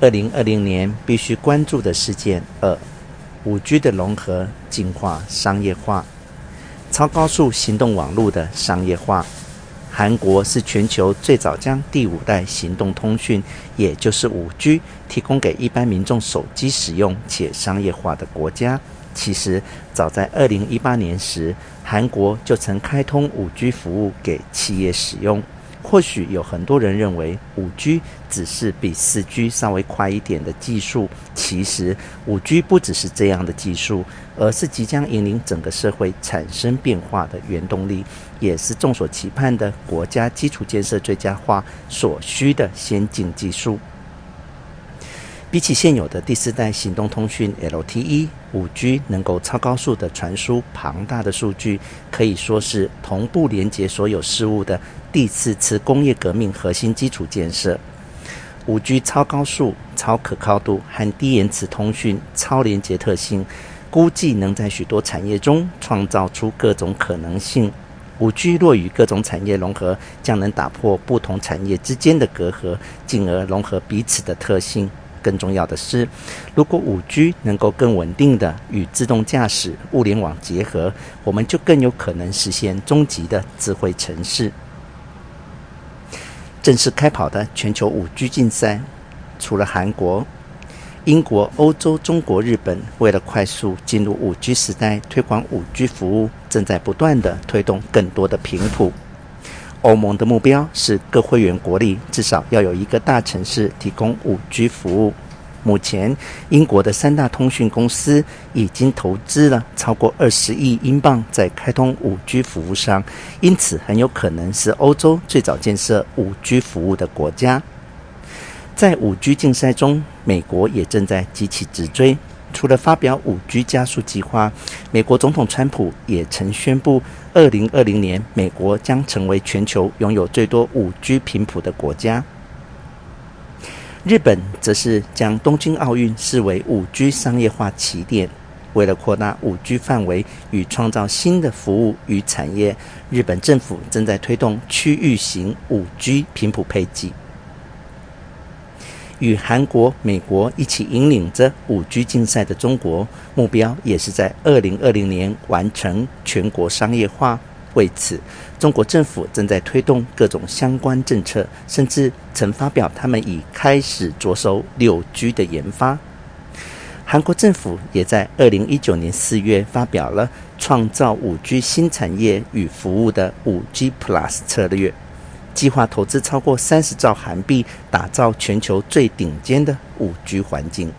二零二零年必须关注的事件二：五 G 的融合、进化、商业化，超高速行动网络的商业化。韩国是全球最早将第五代行动通讯，也就是五 G，提供给一般民众手机使用且商业化的国家。其实，早在二零一八年时，韩国就曾开通五 G 服务给企业使用。或许有很多人认为五 G 只是比四 G 稍微快一点的技术，其实五 G 不只是这样的技术，而是即将引领整个社会产生变化的原动力，也是众所期盼的国家基础建设最佳化所需的先进技术。比起现有的第四代行动通讯 LTE，五 G 能够超高速的传输庞大的数据，可以说是同步连接所有事物的第四次工业革命核心基础建设。五 G 超高速、超可靠度和低延迟通讯、超连接特性，估计能在许多产业中创造出各种可能性。五 G 若与各种产业融合，将能打破不同产业之间的隔阂，进而融合彼此的特性。更重要的是，如果五 G 能够更稳定地与自动驾驶、物联网结合，我们就更有可能实现终极的智慧城市。正式开跑的全球五 G 竞赛，除了韩国、英国、欧洲、中国、日本，为了快速进入五 G 时代，推广五 G 服务，正在不断的推动更多的频谱。欧盟的目标是各会员国里至少要有一个大城市提供五 G 服务。目前，英国的三大通讯公司已经投资了超过二十亿英镑在开通 5G 服务上，因此很有可能是欧洲最早建设 5G 服务的国家。在 5G 竞赛中，美国也正在急起直追。除了发表 5G 加速计划，美国总统川普也曾宣布，二零二零年美国将成为全球拥有最多 5G 频谱的国家。日本则是将东京奥运视为 5G 商业化起点，为了扩大 5G 范围与创造新的服务与产业，日本政府正在推动区域型 5G 频谱配给。与韩国、美国一起引领着 5G 竞赛的中国，目标也是在2020年完成全国商业化。为此，中国政府正在推动各种相关政策，甚至曾发表他们已开始着手 6G 的研发。韩国政府也在2019年4月发表了创造 5G 新产业与服务的 5G Plus 策略。计划投资超过三十兆韩币，打造全球最顶尖的五 G 环境。